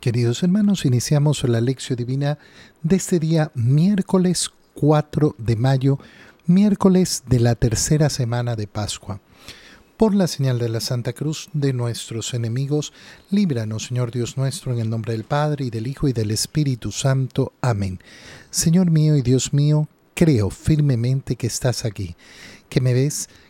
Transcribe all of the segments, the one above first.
Queridos hermanos, iniciamos la lección divina de este día miércoles 4 de mayo, miércoles de la tercera semana de Pascua. Por la señal de la Santa Cruz de nuestros enemigos, líbranos, Señor Dios nuestro, en el nombre del Padre, y del Hijo, y del Espíritu Santo. Amén. Señor mío y Dios mío, creo firmemente que estás aquí, que me ves,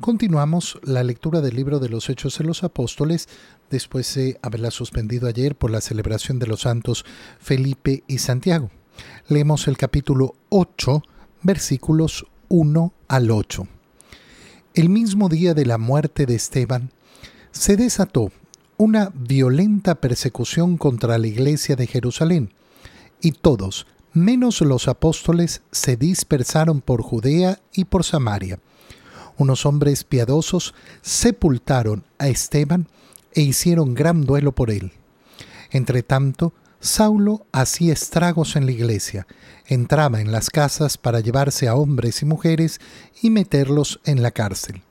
continuamos la lectura del libro de los Hechos de los Apóstoles, después de haberla suspendido ayer por la celebración de los santos Felipe y Santiago. Leemos el capítulo 8, versículos 1 al 8. El mismo día de la muerte de Esteban, se desató una violenta persecución contra la iglesia de Jerusalén, y todos, menos los apóstoles, se dispersaron por Judea y por Samaria. Unos hombres piadosos sepultaron a Esteban e hicieron gran duelo por él. Entretanto, Saulo hacía estragos en la iglesia, entraba en las casas para llevarse a hombres y mujeres y meterlos en la cárcel.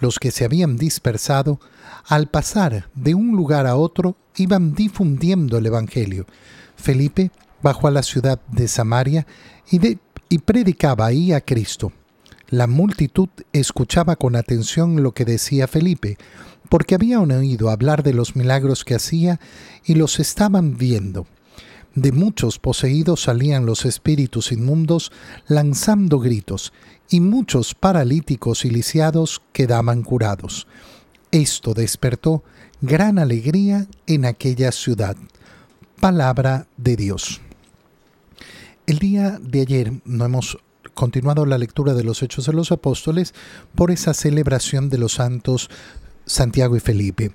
Los que se habían dispersado, al pasar de un lugar a otro, iban difundiendo el Evangelio. Felipe bajó a la ciudad de Samaria y, y predicaba ahí a Cristo. La multitud escuchaba con atención lo que decía Felipe, porque habían oído hablar de los milagros que hacía y los estaban viendo. De muchos poseídos salían los espíritus inmundos lanzando gritos, y muchos paralíticos y lisiados quedaban curados. Esto despertó gran alegría en aquella ciudad. Palabra de Dios. El día de ayer no hemos continuado la lectura de los Hechos de los Apóstoles por esa celebración de los santos Santiago y Felipe.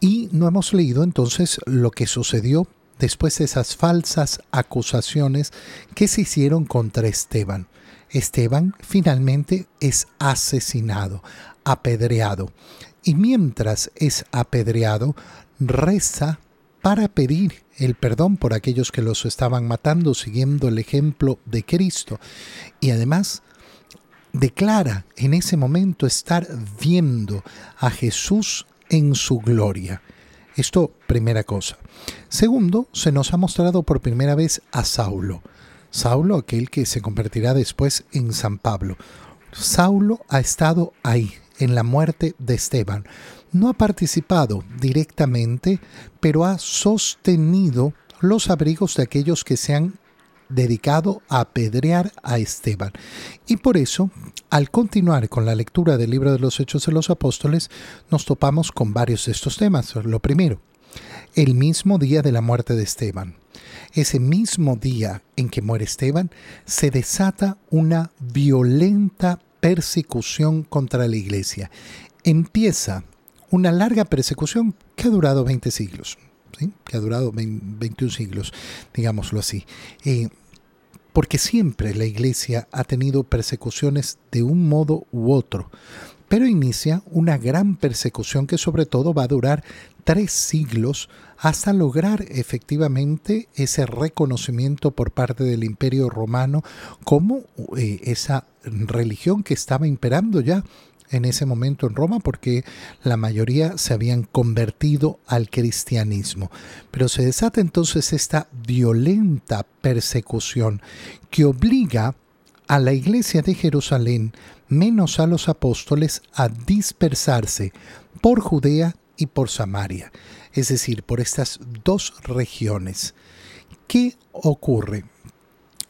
Y no hemos leído entonces lo que sucedió después de esas falsas acusaciones que se hicieron contra Esteban. Esteban finalmente es asesinado, apedreado. Y mientras es apedreado, reza para pedir el perdón por aquellos que los estaban matando siguiendo el ejemplo de Cristo. Y además declara en ese momento estar viendo a Jesús en su gloria. Esto, primera cosa. Segundo, se nos ha mostrado por primera vez a Saulo. Saulo, aquel que se convertirá después en San Pablo. Saulo ha estado ahí, en la muerte de Esteban. No ha participado directamente, pero ha sostenido los abrigos de aquellos que se han dedicado a apedrear a Esteban. Y por eso, al continuar con la lectura del libro de los Hechos de los Apóstoles, nos topamos con varios de estos temas. Lo primero, el mismo día de la muerte de Esteban. Ese mismo día en que muere Esteban, se desata una violenta persecución contra la iglesia. Empieza una larga persecución que ha durado 20 siglos, que ha durado 21 siglos, digámoslo así. Eh, porque siempre la iglesia ha tenido persecuciones de un modo u otro, pero inicia una gran persecución que sobre todo va a durar tres siglos hasta lograr efectivamente ese reconocimiento por parte del imperio romano como eh, esa religión que estaba imperando ya en ese momento en Roma porque la mayoría se habían convertido al cristianismo. Pero se desata entonces esta violenta persecución que obliga a la iglesia de Jerusalén, menos a los apóstoles, a dispersarse por Judea y por Samaria, es decir, por estas dos regiones. ¿Qué ocurre?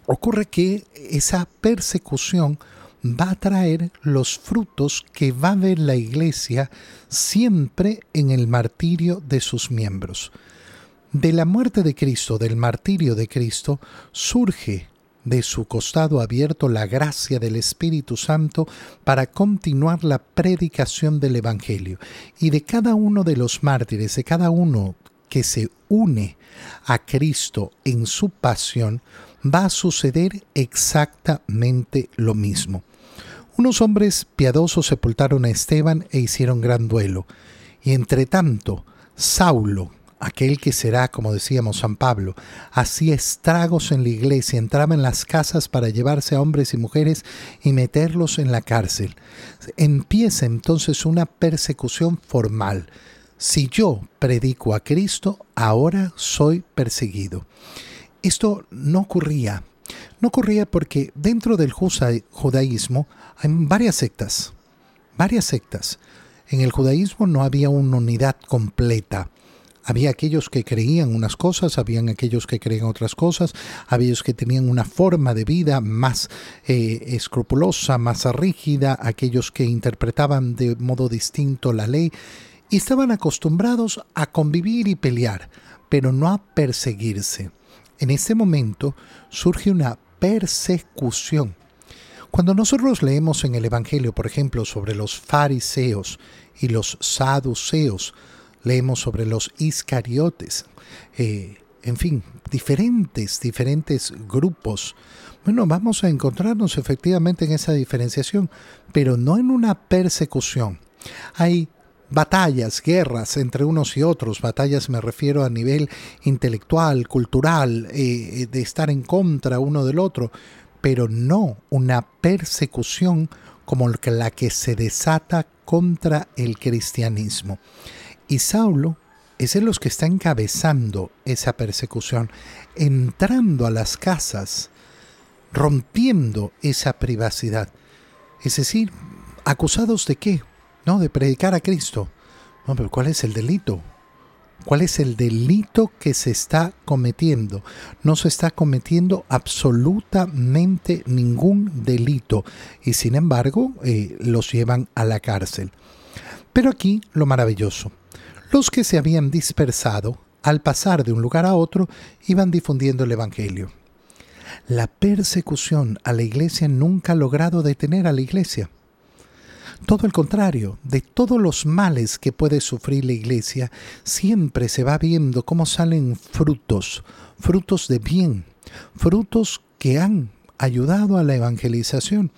Ocurre que esa persecución va a traer los frutos que va a ver la iglesia siempre en el martirio de sus miembros. De la muerte de Cristo, del martirio de Cristo, surge de su costado abierto la gracia del Espíritu Santo para continuar la predicación del Evangelio. Y de cada uno de los mártires, de cada uno que se une a Cristo en su pasión, va a suceder exactamente lo mismo Unos hombres piadosos sepultaron a Esteban e hicieron gran duelo. Y entre tanto, Saulo, aquel que será, como decíamos San Pablo, hacía estragos en la iglesia, entraba en las casas para llevarse a hombres y mujeres y meterlos en la cárcel. Empieza entonces una persecución formal. Si yo predico a Cristo, ahora soy perseguido. Esto no ocurría. No ocurría porque dentro del judaísmo hay varias sectas, varias sectas. En el judaísmo no había una unidad completa. Había aquellos que creían unas cosas, habían aquellos que creían otras cosas, aquellos que tenían una forma de vida más eh, escrupulosa, más rígida, aquellos que interpretaban de modo distinto la ley y estaban acostumbrados a convivir y pelear, pero no a perseguirse. En este momento surge una persecución. Cuando nosotros leemos en el Evangelio, por ejemplo, sobre los fariseos y los saduceos, leemos sobre los iscariotes, eh, en fin, diferentes, diferentes grupos. Bueno, vamos a encontrarnos efectivamente en esa diferenciación, pero no en una persecución. Hay batallas, guerras entre unos y otros, batallas me refiero a nivel intelectual, cultural, eh, de estar en contra uno del otro, pero no una persecución como la que se desata contra el cristianismo. Y Saulo es de los que está encabezando esa persecución, entrando a las casas, rompiendo esa privacidad. Es decir, acusados de qué? No, de predicar a Cristo. No, pero ¿cuál es el delito? ¿Cuál es el delito que se está cometiendo? No se está cometiendo absolutamente ningún delito y sin embargo eh, los llevan a la cárcel. Pero aquí lo maravilloso. Los que se habían dispersado, al pasar de un lugar a otro, iban difundiendo el Evangelio. La persecución a la iglesia nunca ha logrado detener a la iglesia. Todo el contrario, de todos los males que puede sufrir la iglesia, siempre se va viendo cómo salen frutos, frutos de bien, frutos que han ayudado a la evangelización.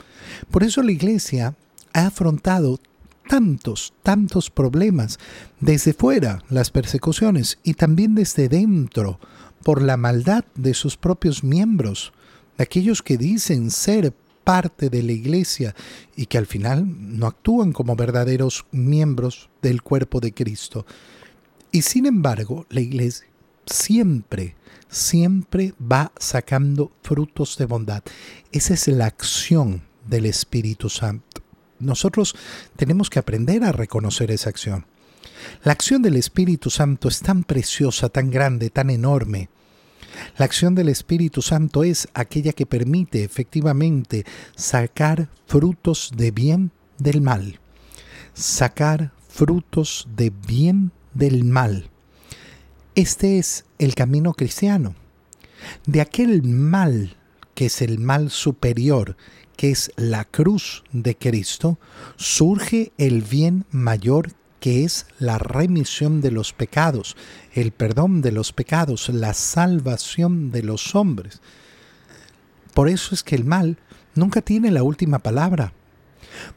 Por eso la iglesia ha afrontado tantos, tantos problemas desde fuera, las persecuciones, y también desde dentro, por la maldad de sus propios miembros, de aquellos que dicen ser parte de la iglesia y que al final no actúan como verdaderos miembros del cuerpo de Cristo. Y sin embargo, la iglesia siempre, siempre va sacando frutos de bondad. Esa es la acción del Espíritu Santo. Nosotros tenemos que aprender a reconocer esa acción. La acción del Espíritu Santo es tan preciosa, tan grande, tan enorme. La acción del Espíritu Santo es aquella que permite efectivamente sacar frutos de bien del mal. Sacar frutos de bien del mal. Este es el camino cristiano. De aquel mal que es el mal superior, que es la cruz de Cristo, surge el bien mayor que es la remisión de los pecados, el perdón de los pecados, la salvación de los hombres. Por eso es que el mal nunca tiene la última palabra.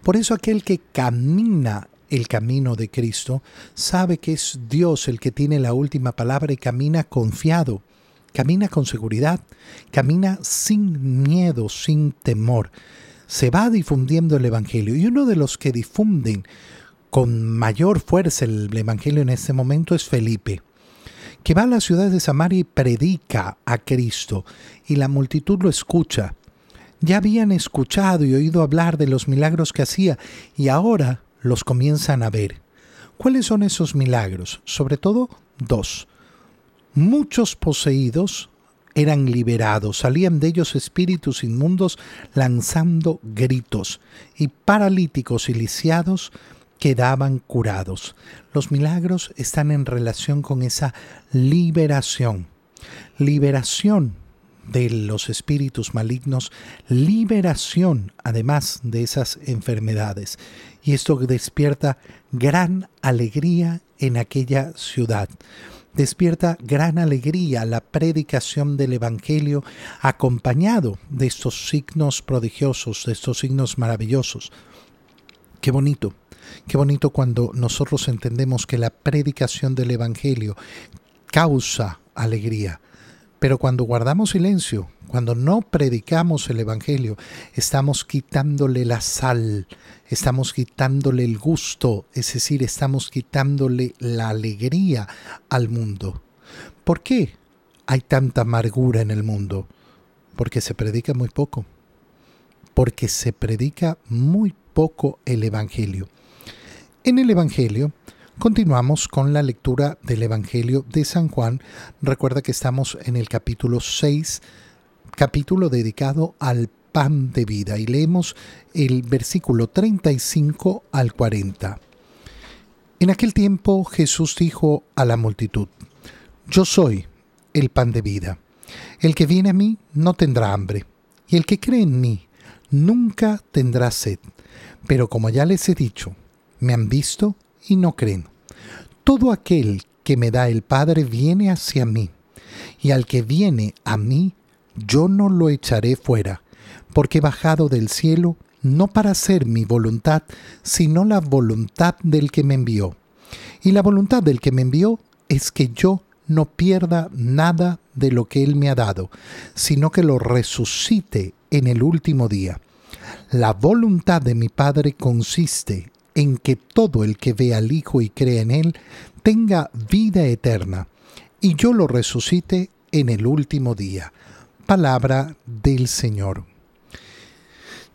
Por eso aquel que camina el camino de Cristo sabe que es Dios el que tiene la última palabra y camina confiado, camina con seguridad, camina sin miedo, sin temor. Se va difundiendo el Evangelio y uno de los que difunden con mayor fuerza el Evangelio en este momento es Felipe, que va a la ciudad de Samaria y predica a Cristo y la multitud lo escucha. Ya habían escuchado y oído hablar de los milagros que hacía y ahora los comienzan a ver. ¿Cuáles son esos milagros? Sobre todo dos muchos poseídos eran liberados, salían de ellos espíritus inmundos lanzando gritos, y paralíticos y lisiados quedaban curados. Los milagros están en relación con esa liberación. Liberación de los espíritus malignos, liberación además de esas enfermedades. Y esto despierta gran alegría en aquella ciudad despierta gran alegría la predicación del Evangelio acompañado de estos signos prodigiosos, de estos signos maravillosos. Qué bonito, qué bonito cuando nosotros entendemos que la predicación del Evangelio causa alegría. Pero cuando guardamos silencio, cuando no predicamos el Evangelio, estamos quitándole la sal, estamos quitándole el gusto, es decir, estamos quitándole la alegría al mundo. ¿Por qué hay tanta amargura en el mundo? Porque se predica muy poco. Porque se predica muy poco el Evangelio. En el Evangelio continuamos con la lectura del Evangelio de San Juan. Recuerda que estamos en el capítulo 6, capítulo dedicado al pan de vida. Y leemos el versículo 35 al 40. En aquel tiempo Jesús dijo a la multitud, Yo soy el pan de vida. El que viene a mí no tendrá hambre, y el que cree en mí nunca tendrá sed. Pero como ya les he dicho, me han visto y no creen. Todo aquel que me da el Padre viene hacia mí, y al que viene a mí, yo no lo echaré fuera porque he bajado del cielo no para hacer mi voluntad, sino la voluntad del que me envió. Y la voluntad del que me envió es que yo no pierda nada de lo que Él me ha dado, sino que lo resucite en el último día. La voluntad de mi Padre consiste en que todo el que ve al Hijo y cree en Él tenga vida eterna, y yo lo resucite en el último día. Palabra del Señor.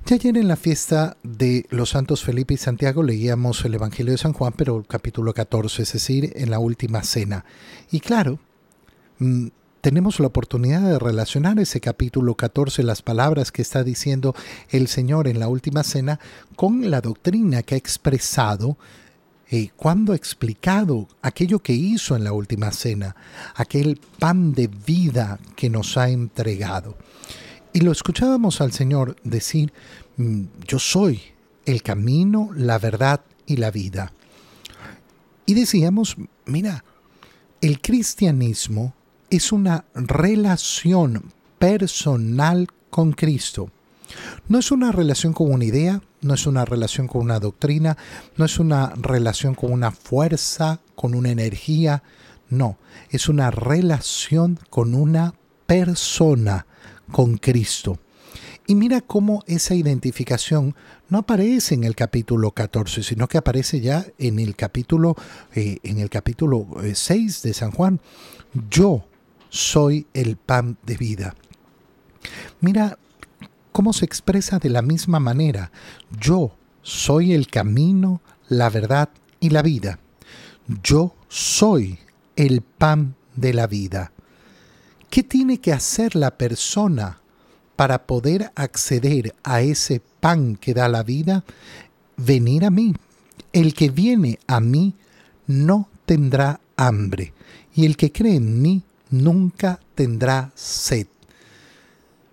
Ya ayer en la fiesta de los santos Felipe y Santiago leíamos el Evangelio de San Juan, pero capítulo 14, es decir, en la última cena. Y claro, mm, tenemos la oportunidad de relacionar ese capítulo 14, las palabras que está diciendo el Señor en la última cena, con la doctrina que ha expresado eh, cuando ha explicado aquello que hizo en la última cena, aquel pan de vida que nos ha entregado. Y lo escuchábamos al Señor decir, mm, yo soy el camino, la verdad y la vida. Y decíamos, mira, el cristianismo es una relación personal con Cristo. No es una relación con una idea, no es una relación con una doctrina, no es una relación con una fuerza, con una energía, no, es una relación con una persona con Cristo. Y mira cómo esa identificación no aparece en el capítulo 14, sino que aparece ya en el capítulo, eh, en el capítulo 6 eh, de San Juan. Yo soy el pan de vida. Mira cómo se expresa de la misma manera. Yo soy el camino, la verdad y la vida. Yo soy el pan de la vida. ¿Qué tiene que hacer la persona para poder acceder a ese pan que da la vida? Venir a mí. El que viene a mí no tendrá hambre, y el que cree en mí nunca tendrá sed.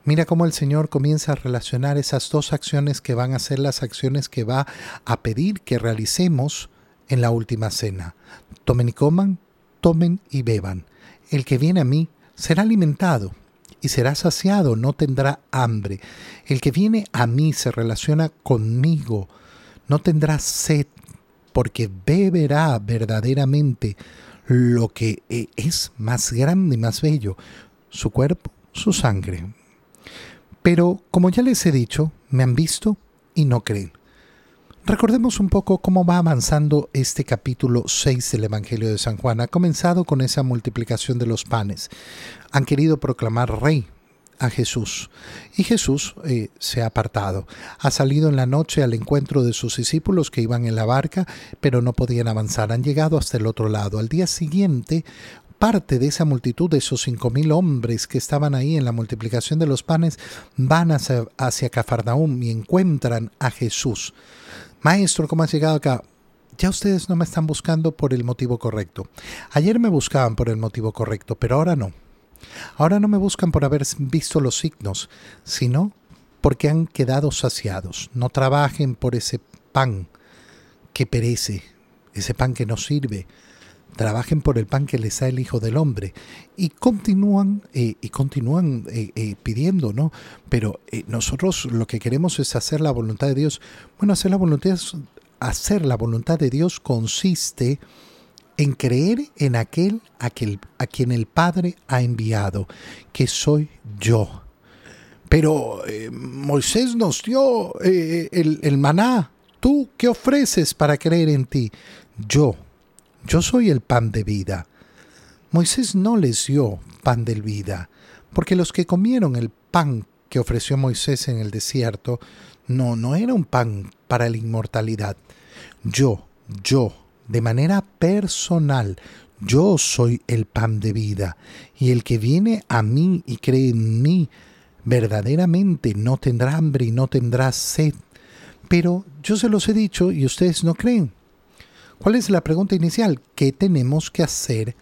Mira cómo el Señor comienza a relacionar esas dos acciones que van a ser las acciones que va a pedir que realicemos en la última cena. Tomen y coman, tomen y beban. El que viene a mí será alimentado y será saciado, no tendrá hambre. El que viene a mí se relaciona conmigo, no tendrá sed, porque beberá verdaderamente lo que eh, es más grande y más bello, su cuerpo, su sangre. Pero, como ya les he dicho, me han visto y no creen. Recordemos un poco cómo va avanzando este capítulo 6 del Evangelio de San Juan. Ha comenzado con esa multiplicación de los panes. Han querido proclamar rey a Jesús. Y Jesús eh, se ha apartado. Ha salido en la noche al encuentro de sus discípulos que iban en la barca, pero no podían avanzar. Han llegado hasta el otro lado. Al día siguiente, parte de esa multitud, de esos cinco mil hombres que estaban ahí en la multiplicación de los panes, van hacia, hacia Cafarnaúm y encuentran a Jesús. Maestro, ¿cómo has llegado acá? Ya ustedes no me están buscando por el motivo correcto. Ayer me buscaban por el motivo correcto, pero ahora no. Ahora no me buscan por haber visto los signos, sino porque han quedado saciados. No trabajen por ese pan que perece, ese pan que no sirve. trabajen por el pan que les da el Hijo del Hombre. Y continúan, eh, y continúan eh, eh, pidiendo, ¿no? Pero nosotros lo que queremos es hacer la voluntad de Dios. Bueno, hacer la voluntad, hacer la voluntad de Dios consiste en creer en aquel, aquel a quien el Padre ha enviado, que soy yo. Pero Moisés nos dio el, el maná. ¿Tú qué ofreces para creer en ti? Yo yo soy el pan de vida. Moisés no les dio pan de vida, porque los que comieron el pan que ofreció Moisés en el desierto, no, no era un pan para la inmortalidad. Yo, yo, de manera personal, yo soy el pan de vida, y el que viene a mí y cree en mí, verdaderamente no tendrá hambre y no tendrá sed. Pero yo se los he dicho y ustedes no creen. ¿Cuál es la pregunta inicial? ¿Qué tenemos que hacer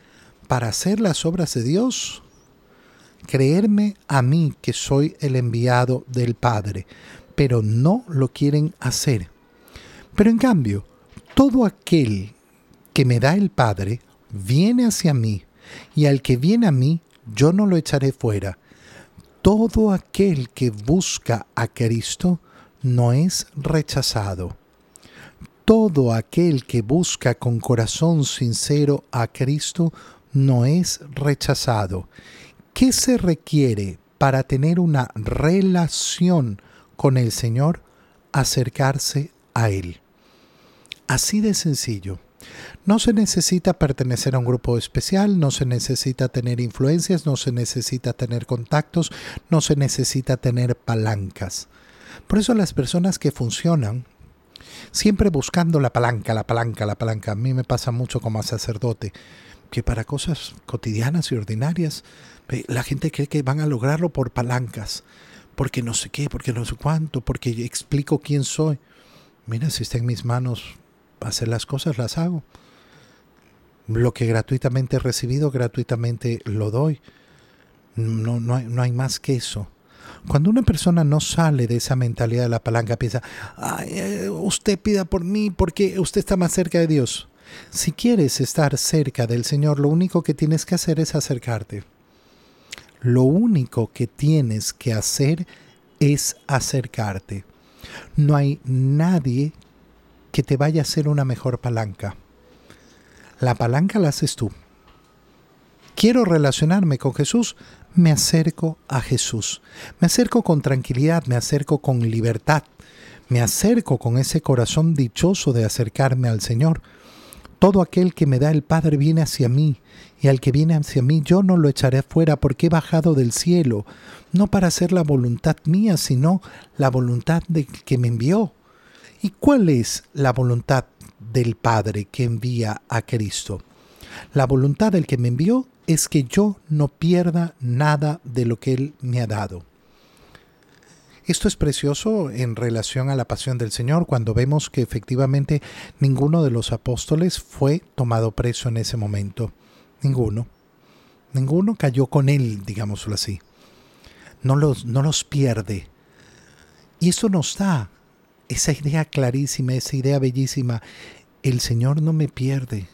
para hacer las obras de Dios? Creerme a mí que soy el enviado del Padre, pero no lo quieren hacer. Pero en cambio, todo aquel que me da el Padre viene hacia mí, y al que viene a mí, yo no lo echaré fuera. Todo aquel que busca a Cristo no es rechazado todo aquel que busca con corazón sincero a Cristo no es rechazado. ¿Qué se requiere para tener una relación con el Señor? Acercarse a Él. Así de sencillo. No se necesita pertenecer a un grupo especial, no se necesita tener influencias, no se necesita tener contactos, no se necesita tener palancas. Por eso las personas que funcionan siempre buscando la palanca, la palanca, la palanca. A mí me pasa mucho como sacerdote, que para cosas cotidianas y ordinarias, la gente cree que van a lograrlo por palancas, porque no sé qué, porque no sé cuánto, porque explico quién soy. Mira, si está en mis manos hacer las cosas, las hago. Lo que gratuitamente he recibido, gratuitamente lo doy. No, no, hay, no hay más que eso. Cuando una persona no sale de esa mentalidad de la palanca, piensa, eh, usted pida por mí porque usted está más cerca de Dios. Si quieres estar cerca del Señor, lo único que tienes que hacer es acercarte. Lo único que tienes que hacer es acercarte. No hay nadie que te vaya a hacer una mejor palanca. La palanca la haces tú. Quiero relacionarme con Jesús, me acerco a Jesús. Me acerco con tranquilidad, me acerco con libertad, me acerco con ese corazón dichoso de acercarme al Señor. Todo aquel que me da el Padre viene hacia mí, y al que viene hacia mí yo no lo echaré fuera porque he bajado del cielo, no para hacer la voluntad mía, sino la voluntad de que me envió. ¿Y cuál es la voluntad del Padre que envía a Cristo? La voluntad del que me envió es que yo no pierda nada de lo que Él me ha dado. Esto es precioso en relación a la pasión del Señor cuando vemos que efectivamente ninguno de los apóstoles fue tomado preso en ese momento. Ninguno. Ninguno cayó con Él, digámoslo así. No los, no los pierde. Y eso nos da esa idea clarísima, esa idea bellísima. El Señor no me pierde.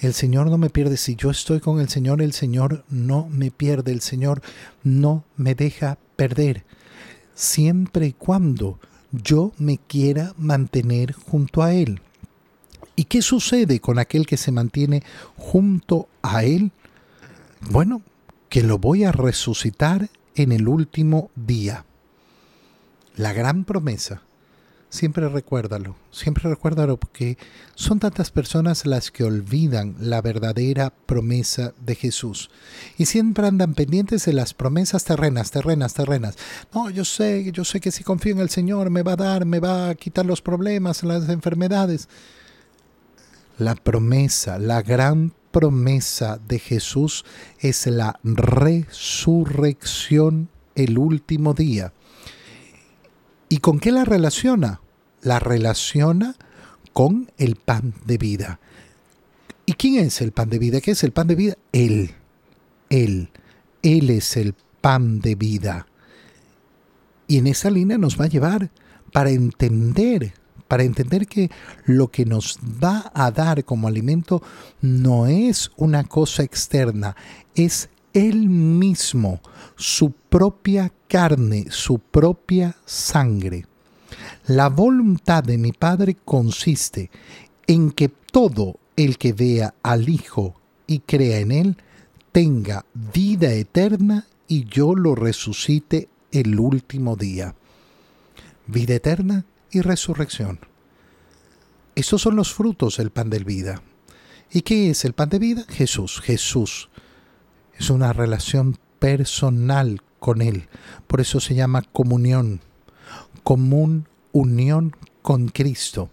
El Señor no me pierde. Si yo estoy con el Señor, el Señor no me pierde. El Señor no me deja perder. Siempre y cuando yo me quiera mantener junto a Él. ¿Y qué sucede con aquel que se mantiene junto a Él? Bueno, que lo voy a resucitar en el último día. La gran promesa siempre recuérdalo, siempre recuérdalo porque son tantas personas las que olvidan la verdadera promesa de Jesús y siempre andan pendientes de las promesas terrenas, terrenas, terrenas. No, yo sé, yo sé que si confío en el Señor me va a dar, me va a quitar los problemas, las enfermedades. La promesa, la gran promesa de Jesús es la resurrección el último día. ¿Y con qué la relaciona? La relaciona con el pan de vida. ¿Y quién es el pan de vida? ¿Qué es el pan de vida? Él. Él. Él es el pan de vida. Y en esa línea nos va a llevar para entender para entender que lo que nos va a dar como alimento no es una cosa externa, es Él mismo, su propia carne, su propia sangre. La voluntad de mi Padre consiste en que todo el que vea al Hijo y crea en Él tenga vida eterna y yo lo resucite el último día. Vida eterna y resurrección. Estos son los frutos del pan de vida. ¿Y qué es el pan de vida? Jesús. Jesús. Es una relación personal con Él. Por eso se llama comunión. Común unión con Cristo.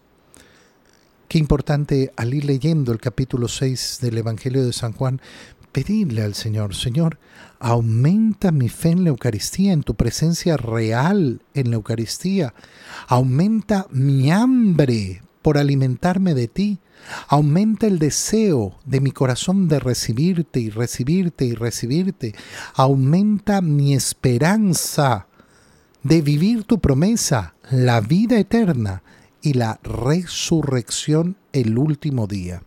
Qué importante al ir leyendo el capítulo 6 del Evangelio de San Juan, pedirle al Señor, Señor, aumenta mi fe en la Eucaristía, en tu presencia real en la Eucaristía. Aumenta mi hambre por alimentarme de ti. Aumenta el deseo de mi corazón de recibirte y recibirte y recibirte. Aumenta mi esperanza de vivir tu promesa, la vida eterna y la resurrección el último día.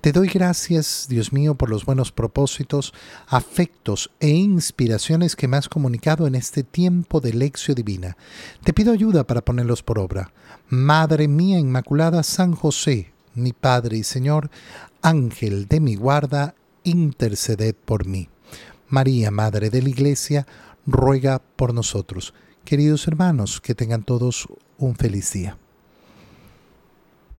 Te doy gracias, Dios mío, por los buenos propósitos, afectos e inspiraciones que me has comunicado en este tiempo de lección divina. Te pido ayuda para ponerlos por obra. Madre mía Inmaculada, San José, mi Padre y Señor, Ángel de mi guarda, interceded por mí. María, Madre de la Iglesia, ruega por nosotros. Queridos hermanos, que tengan todos un feliz día.